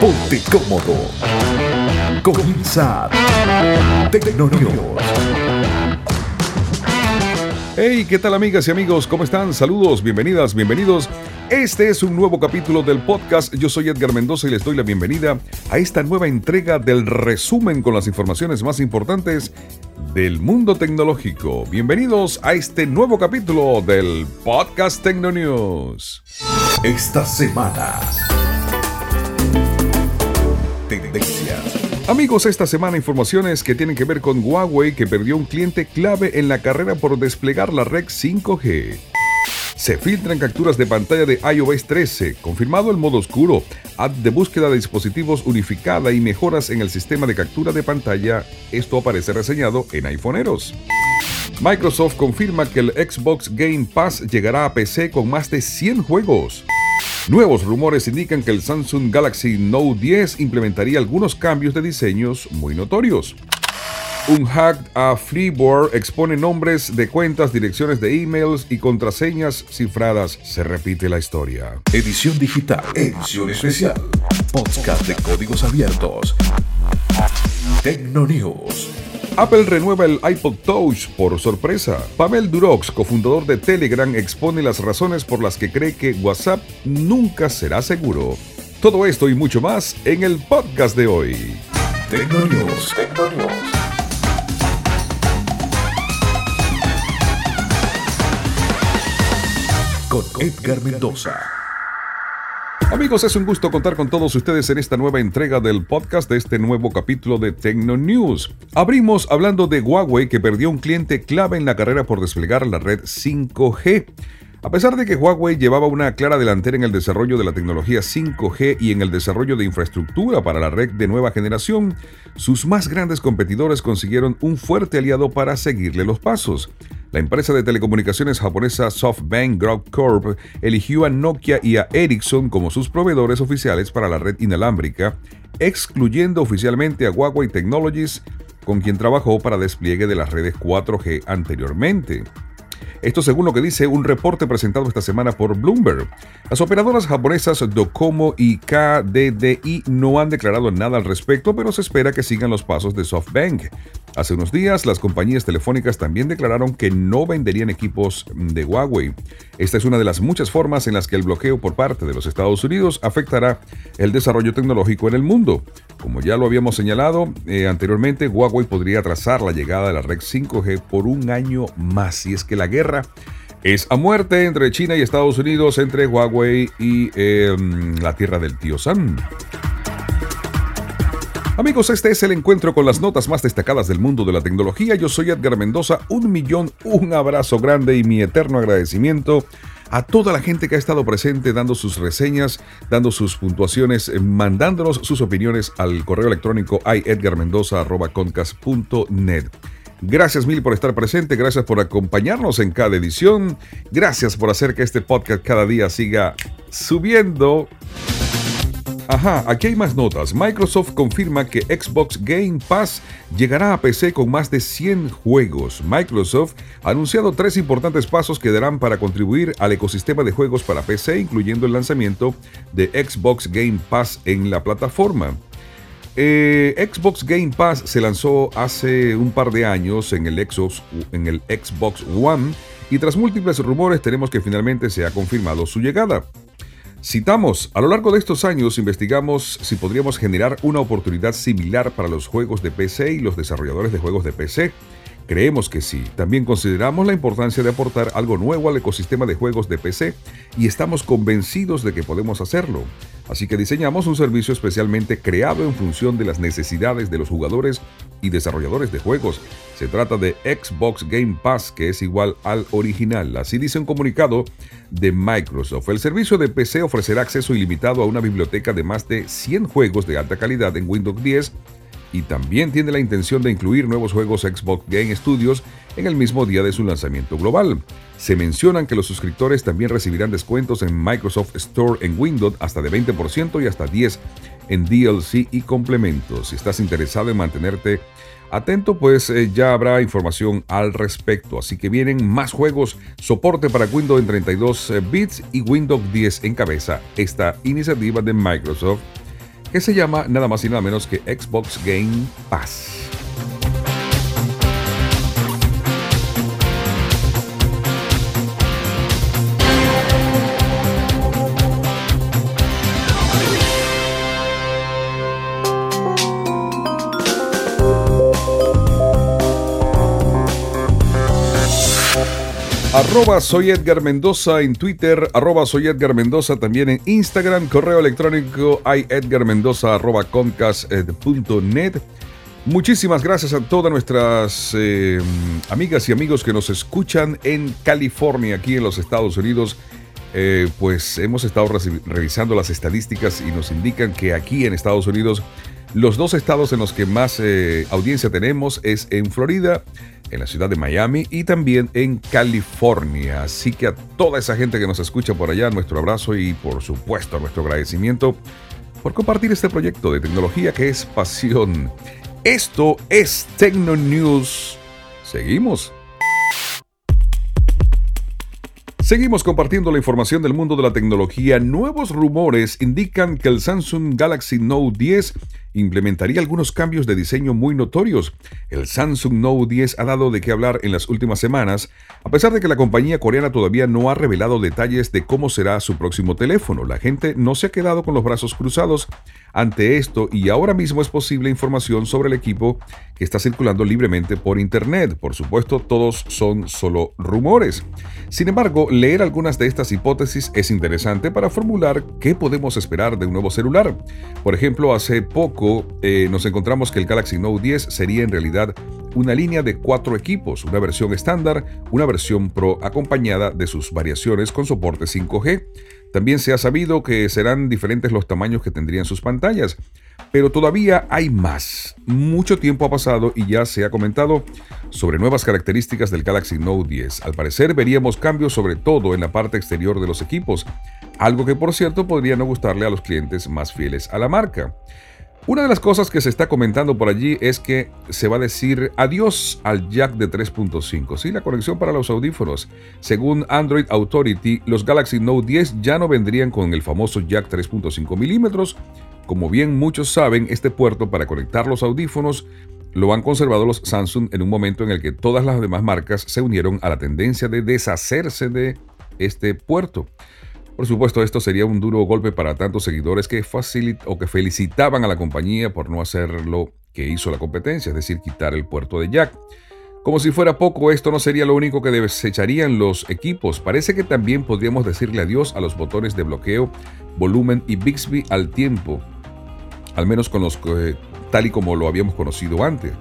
Ponte cómodo. Comienza Tecnonews. Hey, ¿qué tal amigas y amigos? ¿Cómo están? Saludos, bienvenidas, bienvenidos. Este es un nuevo capítulo del podcast. Yo soy Edgar Mendoza y les doy la bienvenida a esta nueva entrega del resumen con las informaciones más importantes del mundo tecnológico. Bienvenidos a este nuevo capítulo del podcast Tecno News. Esta semana. Tendencias. Amigos, esta semana informaciones que tienen que ver con Huawei que perdió un cliente clave en la carrera por desplegar la red 5G. Se filtran capturas de pantalla de iOS 13, confirmado el modo oscuro, app de búsqueda de dispositivos unificada y mejoras en el sistema de captura de pantalla. Esto aparece reseñado en iPhoneeros. Microsoft confirma que el Xbox Game Pass llegará a PC con más de 100 juegos. Nuevos rumores indican que el Samsung Galaxy Note 10 implementaría algunos cambios de diseños muy notorios. Un hack a Freeboard expone nombres de cuentas, direcciones de emails y contraseñas cifradas. Se repite la historia. Edición digital. Edición especial. Podcast de códigos abiertos. Tecnonews. Apple renueva el iPod Touch por sorpresa. Pavel Durox, cofundador de Telegram, expone las razones por las que cree que WhatsApp nunca será seguro. Todo esto y mucho más en el podcast de hoy. Tecnonews. Tecnonews. Con Edgar Mendoza. Amigos, es un gusto contar con todos ustedes en esta nueva entrega del podcast de este nuevo capítulo de Tecno News. Abrimos hablando de Huawei que perdió un cliente clave en la carrera por desplegar la red 5G. A pesar de que Huawei llevaba una clara delantera en el desarrollo de la tecnología 5G y en el desarrollo de infraestructura para la red de nueva generación, sus más grandes competidores consiguieron un fuerte aliado para seguirle los pasos. La empresa de telecomunicaciones japonesa SoftBank Group Corp eligió a Nokia y a Ericsson como sus proveedores oficiales para la red inalámbrica, excluyendo oficialmente a Huawei Technologies, con quien trabajó para despliegue de las redes 4G anteriormente. Esto según lo que dice un reporte presentado esta semana por Bloomberg. Las operadoras japonesas Docomo y KDDI no han declarado nada al respecto, pero se espera que sigan los pasos de SoftBank. Hace unos días, las compañías telefónicas también declararon que no venderían equipos de Huawei. Esta es una de las muchas formas en las que el bloqueo por parte de los Estados Unidos afectará el desarrollo tecnológico en el mundo. Como ya lo habíamos señalado eh, anteriormente, Huawei podría atrasar la llegada de la red 5G por un año más si es que la guerra es a muerte entre China y Estados Unidos, entre Huawei y eh, la tierra del tío Sam. Amigos, este es el encuentro con las notas más destacadas del mundo de la tecnología. Yo soy Edgar Mendoza, un millón, un abrazo grande y mi eterno agradecimiento a toda la gente que ha estado presente dando sus reseñas, dando sus puntuaciones, mandándonos sus opiniones al correo electrónico iedgarmendoza.concast.net. Gracias mil por estar presente, gracias por acompañarnos en cada edición, gracias por hacer que este podcast cada día siga subiendo. Ajá, aquí hay más notas. Microsoft confirma que Xbox Game Pass llegará a PC con más de 100 juegos. Microsoft ha anunciado tres importantes pasos que darán para contribuir al ecosistema de juegos para PC, incluyendo el lanzamiento de Xbox Game Pass en la plataforma. Eh, Xbox Game Pass se lanzó hace un par de años en el, en el Xbox One y tras múltiples rumores tenemos que finalmente se ha confirmado su llegada. Citamos, a lo largo de estos años investigamos si podríamos generar una oportunidad similar para los juegos de PC y los desarrolladores de juegos de PC. Creemos que sí. También consideramos la importancia de aportar algo nuevo al ecosistema de juegos de PC y estamos convencidos de que podemos hacerlo. Así que diseñamos un servicio especialmente creado en función de las necesidades de los jugadores y desarrolladores de juegos. Se trata de Xbox Game Pass, que es igual al original. Así dice un comunicado de Microsoft. El servicio de PC ofrecerá acceso ilimitado a una biblioteca de más de 100 juegos de alta calidad en Windows 10 y también tiene la intención de incluir nuevos juegos Xbox Game Studios en el mismo día de su lanzamiento global. Se mencionan que los suscriptores también recibirán descuentos en Microsoft Store en Windows hasta de 20% y hasta 10% en DLC y complementos. Si estás interesado en mantenerte atento, pues eh, ya habrá información al respecto. Así que vienen más juegos, soporte para Windows en 32 eh, bits y Windows 10 encabeza esta iniciativa de Microsoft que se llama nada más y nada menos que Xbox Game Pass. Arroba soy Edgar Mendoza en Twitter, arroba soy Edgar Mendoza también en Instagram, correo electrónico net. Muchísimas gracias a todas nuestras eh, amigas y amigos que nos escuchan en California, aquí en los Estados Unidos. Eh, pues hemos estado revisando las estadísticas y nos indican que aquí en Estados Unidos los dos estados en los que más eh, audiencia tenemos es en Florida, en la ciudad de Miami y también en California. Así que a toda esa gente que nos escucha por allá, nuestro abrazo y por supuesto nuestro agradecimiento por compartir este proyecto de tecnología que es pasión. Esto es Tecno News. Seguimos. Seguimos compartiendo la información del mundo de la tecnología. Nuevos rumores indican que el Samsung Galaxy Note 10 implementaría algunos cambios de diseño muy notorios. El Samsung Note 10 ha dado de qué hablar en las últimas semanas, a pesar de que la compañía coreana todavía no ha revelado detalles de cómo será su próximo teléfono. La gente no se ha quedado con los brazos cruzados ante esto y ahora mismo es posible información sobre el equipo que está circulando libremente por Internet. Por supuesto, todos son solo rumores. Sin embargo, leer algunas de estas hipótesis es interesante para formular qué podemos esperar de un nuevo celular. Por ejemplo, hace poco eh, nos encontramos que el Galaxy Note 10 sería en realidad una línea de cuatro equipos, una versión estándar, una versión Pro acompañada de sus variaciones con soporte 5G. También se ha sabido que serán diferentes los tamaños que tendrían sus pantallas, pero todavía hay más. Mucho tiempo ha pasado y ya se ha comentado sobre nuevas características del Galaxy Note 10. Al parecer veríamos cambios sobre todo en la parte exterior de los equipos, algo que por cierto podría no gustarle a los clientes más fieles a la marca. Una de las cosas que se está comentando por allí es que se va a decir adiós al jack de 3.5, sí, la conexión para los audífonos. Según Android Authority, los Galaxy Note 10 ya no vendrían con el famoso jack 3.5 milímetros. Como bien muchos saben, este puerto para conectar los audífonos lo han conservado los Samsung en un momento en el que todas las demás marcas se unieron a la tendencia de deshacerse de este puerto. Por supuesto, esto sería un duro golpe para tantos seguidores que, o que felicitaban a la compañía por no hacer lo que hizo la competencia, es decir, quitar el puerto de jack. Como si fuera poco, esto no sería lo único que desecharían los equipos. Parece que también podríamos decirle adiós a los botones de bloqueo, volumen y Bixby al tiempo, al menos con los tal y como lo habíamos conocido antes.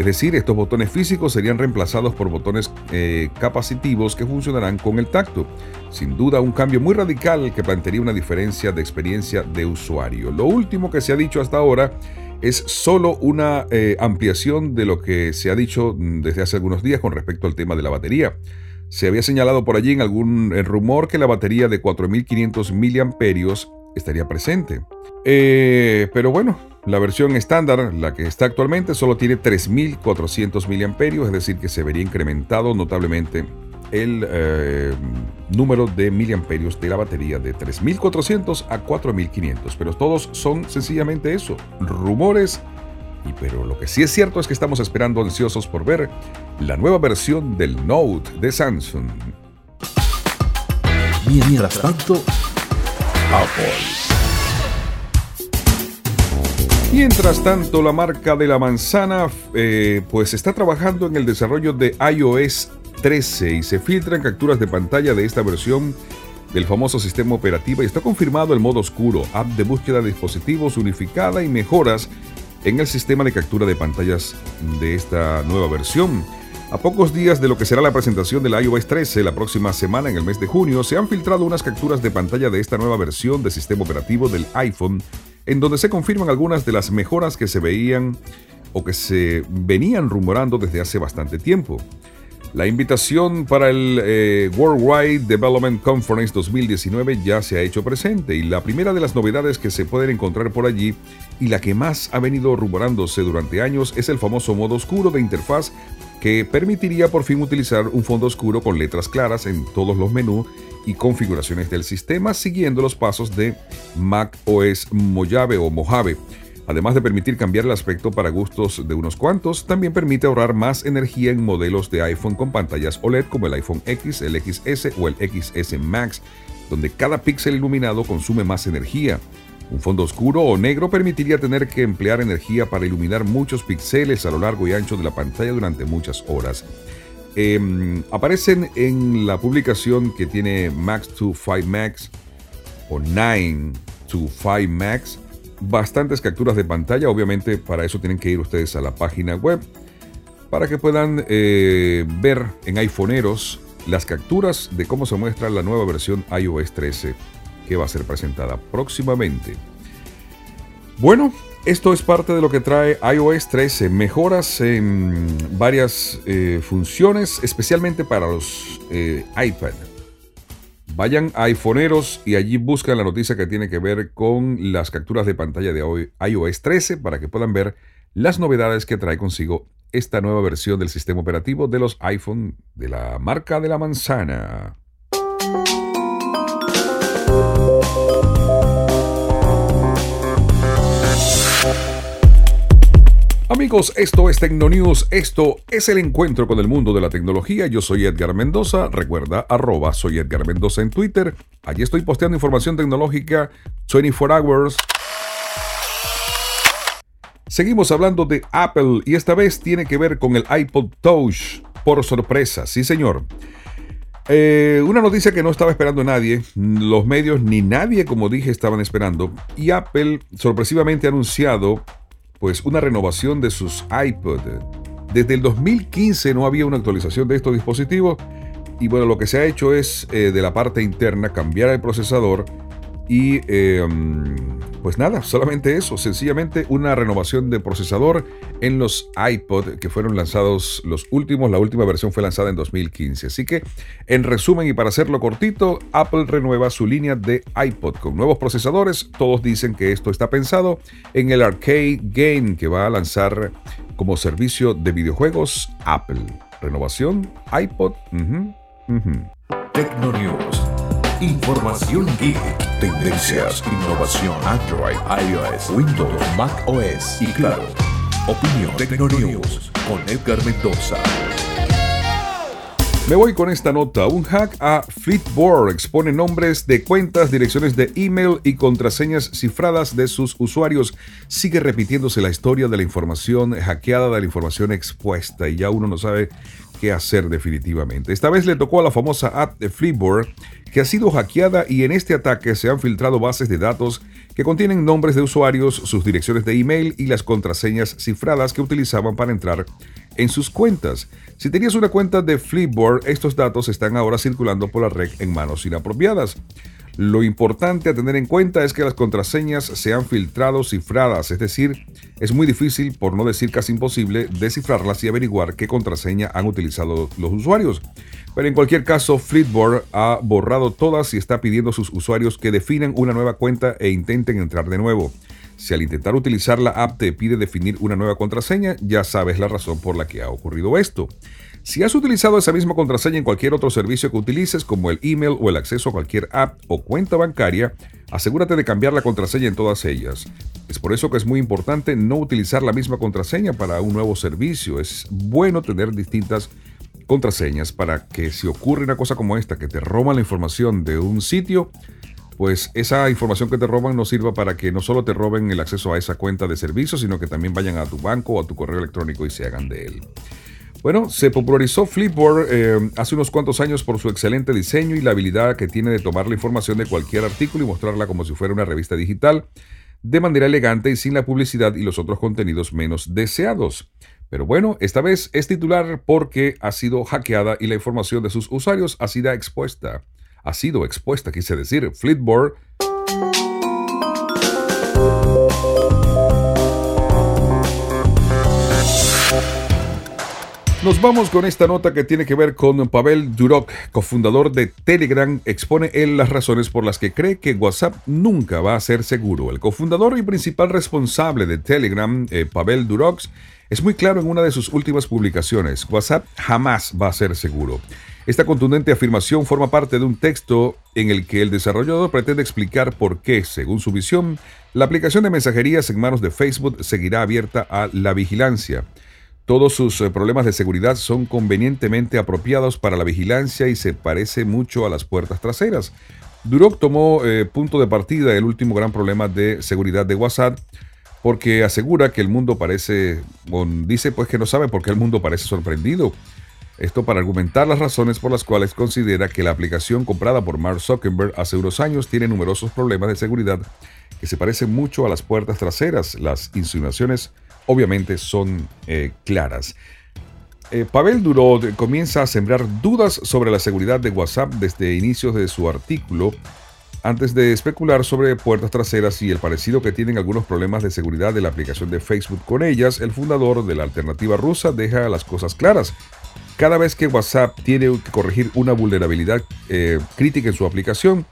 Es decir, estos botones físicos serían reemplazados por botones eh, capacitivos que funcionarán con el tacto. Sin duda, un cambio muy radical que plantearía una diferencia de experiencia de usuario. Lo último que se ha dicho hasta ahora es solo una eh, ampliación de lo que se ha dicho mm, desde hace algunos días con respecto al tema de la batería. Se había señalado por allí en algún eh, rumor que la batería de 4500 mAh estaría presente. pero bueno, la versión estándar, la que está actualmente, solo tiene 3400 mAh, es decir, que se vería incrementado notablemente el eh, número de miliamperios de la batería de 3400 a 4500. Pero todos son sencillamente eso, rumores. Y pero lo que sí es cierto es que estamos esperando ansiosos por ver la nueva versión del Note de Samsung. Mientras tanto, Apple. Mientras tanto, la marca de la manzana eh, pues está trabajando en el desarrollo de iOS 13 y se filtran capturas de pantalla de esta versión del famoso sistema operativo y está confirmado el modo oscuro, app de búsqueda de dispositivos unificada y mejoras en el sistema de captura de pantallas de esta nueva versión. A pocos días de lo que será la presentación del iOS 13 la próxima semana en el mes de junio, se han filtrado unas capturas de pantalla de esta nueva versión del sistema operativo del iPhone en donde se confirman algunas de las mejoras que se veían o que se venían rumorando desde hace bastante tiempo. La invitación para el eh, Worldwide Development Conference 2019 ya se ha hecho presente y la primera de las novedades que se pueden encontrar por allí y la que más ha venido rumorándose durante años es el famoso modo oscuro de interfaz que permitiría por fin utilizar un fondo oscuro con letras claras en todos los menús y configuraciones del sistema siguiendo los pasos de Mac OS Mojave o Mojave. Además de permitir cambiar el aspecto para gustos de unos cuantos, también permite ahorrar más energía en modelos de iPhone con pantallas OLED como el iPhone X, el XS o el XS Max, donde cada píxel iluminado consume más energía. Un fondo oscuro o negro permitiría tener que emplear energía para iluminar muchos píxeles a lo largo y ancho de la pantalla durante muchas horas. Em, aparecen en la publicación que tiene Max to 5 Max o 9 to 5 Max bastantes capturas de pantalla. Obviamente para eso tienen que ir ustedes a la página web para que puedan eh, ver en iPhoneeros las capturas de cómo se muestra la nueva versión iOS 13 que va a ser presentada próximamente. Bueno, esto es parte de lo que trae iOS 13, mejoras en varias eh, funciones, especialmente para los eh, iPad. Vayan a iPhoneeros y allí buscan la noticia que tiene que ver con las capturas de pantalla de iOS 13 para que puedan ver las novedades que trae consigo esta nueva versión del sistema operativo de los iPhone de la marca de la manzana. Amigos, esto es Tecnonews, esto es el encuentro con el mundo de la tecnología. Yo soy Edgar Mendoza, recuerda, arroba soy Edgar Mendoza en Twitter. Allí estoy posteando información tecnológica 24 hours. Seguimos hablando de Apple y esta vez tiene que ver con el iPod Touch. Por sorpresa, sí señor. Eh, una noticia que no estaba esperando nadie, los medios ni nadie, como dije, estaban esperando. Y Apple sorpresivamente ha anunciado pues una renovación de sus iPod. Desde el 2015 no había una actualización de estos dispositivos y bueno, lo que se ha hecho es eh, de la parte interna cambiar el procesador y em, pues nada, solamente eso, sencillamente una renovación de procesador en los iPod que fueron lanzados los últimos, la última versión fue lanzada en 2015. Así que, en resumen y para hacerlo cortito, Apple renueva su línea de iPod con nuevos procesadores. Todos dicen que esto está pensado en el arcade game que va a lanzar como servicio de videojuegos Apple. Renovación iPod. Tecnonews. Información geek, tendencias, innovación, Android, iOS, Windows, Mac OS y claro, opinión Tecnonews con Edgar Mendoza. Me voy con esta nota. Un hack a Flipboard expone nombres de cuentas, direcciones de email y contraseñas cifradas de sus usuarios. Sigue repitiéndose la historia de la información hackeada, de la información expuesta y ya uno no sabe hacer definitivamente. Esta vez le tocó a la famosa app de Flipboard que ha sido hackeada y en este ataque se han filtrado bases de datos que contienen nombres de usuarios, sus direcciones de email y las contraseñas cifradas que utilizaban para entrar en sus cuentas. Si tenías una cuenta de Flipboard, estos datos están ahora circulando por la red en manos inapropiadas. Lo importante a tener en cuenta es que las contraseñas se han filtrado cifradas, es decir, es muy difícil, por no decir casi imposible, descifrarlas y averiguar qué contraseña han utilizado los usuarios. Pero en cualquier caso, Flipboard ha borrado todas y está pidiendo a sus usuarios que definan una nueva cuenta e intenten entrar de nuevo. Si al intentar utilizar la app te pide definir una nueva contraseña, ya sabes la razón por la que ha ocurrido esto. Si has utilizado esa misma contraseña en cualquier otro servicio que utilices, como el email o el acceso a cualquier app o cuenta bancaria, asegúrate de cambiar la contraseña en todas ellas. Es por eso que es muy importante no utilizar la misma contraseña para un nuevo servicio. Es bueno tener distintas contraseñas para que si ocurre una cosa como esta, que te roban la información de un sitio, pues esa información que te roban no sirva para que no solo te roben el acceso a esa cuenta de servicio, sino que también vayan a tu banco o a tu correo electrónico y se hagan de él. Bueno, se popularizó Flipboard eh, hace unos cuantos años por su excelente diseño y la habilidad que tiene de tomar la información de cualquier artículo y mostrarla como si fuera una revista digital, de manera elegante y sin la publicidad y los otros contenidos menos deseados. Pero bueno, esta vez es titular porque ha sido hackeada y la información de sus usuarios ha sido expuesta. Ha sido expuesta, quise decir, Flipboard Nos vamos con esta nota que tiene que ver con Pavel Durok, cofundador de Telegram. Expone él las razones por las que cree que WhatsApp nunca va a ser seguro. El cofundador y principal responsable de Telegram, eh, Pavel Durok, es muy claro en una de sus últimas publicaciones. WhatsApp jamás va a ser seguro. Esta contundente afirmación forma parte de un texto en el que el desarrollador pretende explicar por qué, según su visión, la aplicación de mensajerías en manos de Facebook seguirá abierta a la vigilancia. Todos sus eh, problemas de seguridad son convenientemente apropiados para la vigilancia y se parece mucho a las puertas traseras. Duroc tomó eh, punto de partida el último gran problema de seguridad de WhatsApp porque asegura que el mundo parece, dice pues que no sabe por qué el mundo parece sorprendido. Esto para argumentar las razones por las cuales considera que la aplicación comprada por Mark Zuckerberg hace unos años tiene numerosos problemas de seguridad que se parecen mucho a las puertas traseras. Las insinuaciones obviamente son eh, claras. Eh, Pavel Durod comienza a sembrar dudas sobre la seguridad de WhatsApp desde inicios de su artículo, antes de especular sobre puertas traseras y el parecido que tienen algunos problemas de seguridad de la aplicación de Facebook con ellas, el fundador de la alternativa rusa deja las cosas claras. Cada vez que WhatsApp tiene que corregir una vulnerabilidad eh, crítica en su aplicación,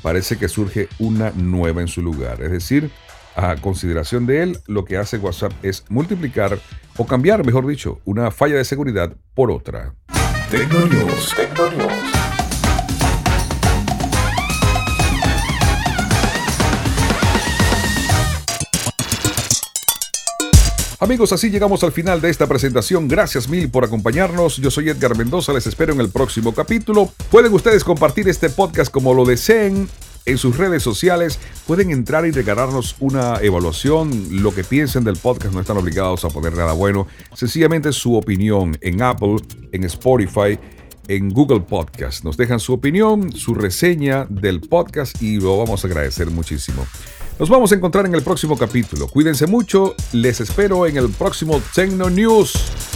parece que surge una nueva en su lugar. Es decir, a consideración de él, lo que hace WhatsApp es multiplicar o cambiar, mejor dicho, una falla de seguridad por otra. Tecnonews. Amigos, así llegamos al final de esta presentación. Gracias mil por acompañarnos. Yo soy Edgar Mendoza, les espero en el próximo capítulo. Pueden ustedes compartir este podcast como lo deseen en sus redes sociales. Pueden entrar y regalarnos una evaluación. Lo que piensen del podcast no están obligados a poner nada bueno. Sencillamente su opinión en Apple, en Spotify, en Google Podcast. Nos dejan su opinión, su reseña del podcast y lo vamos a agradecer muchísimo. Nos vamos a encontrar en el próximo capítulo. Cuídense mucho. Les espero en el próximo Tecno News.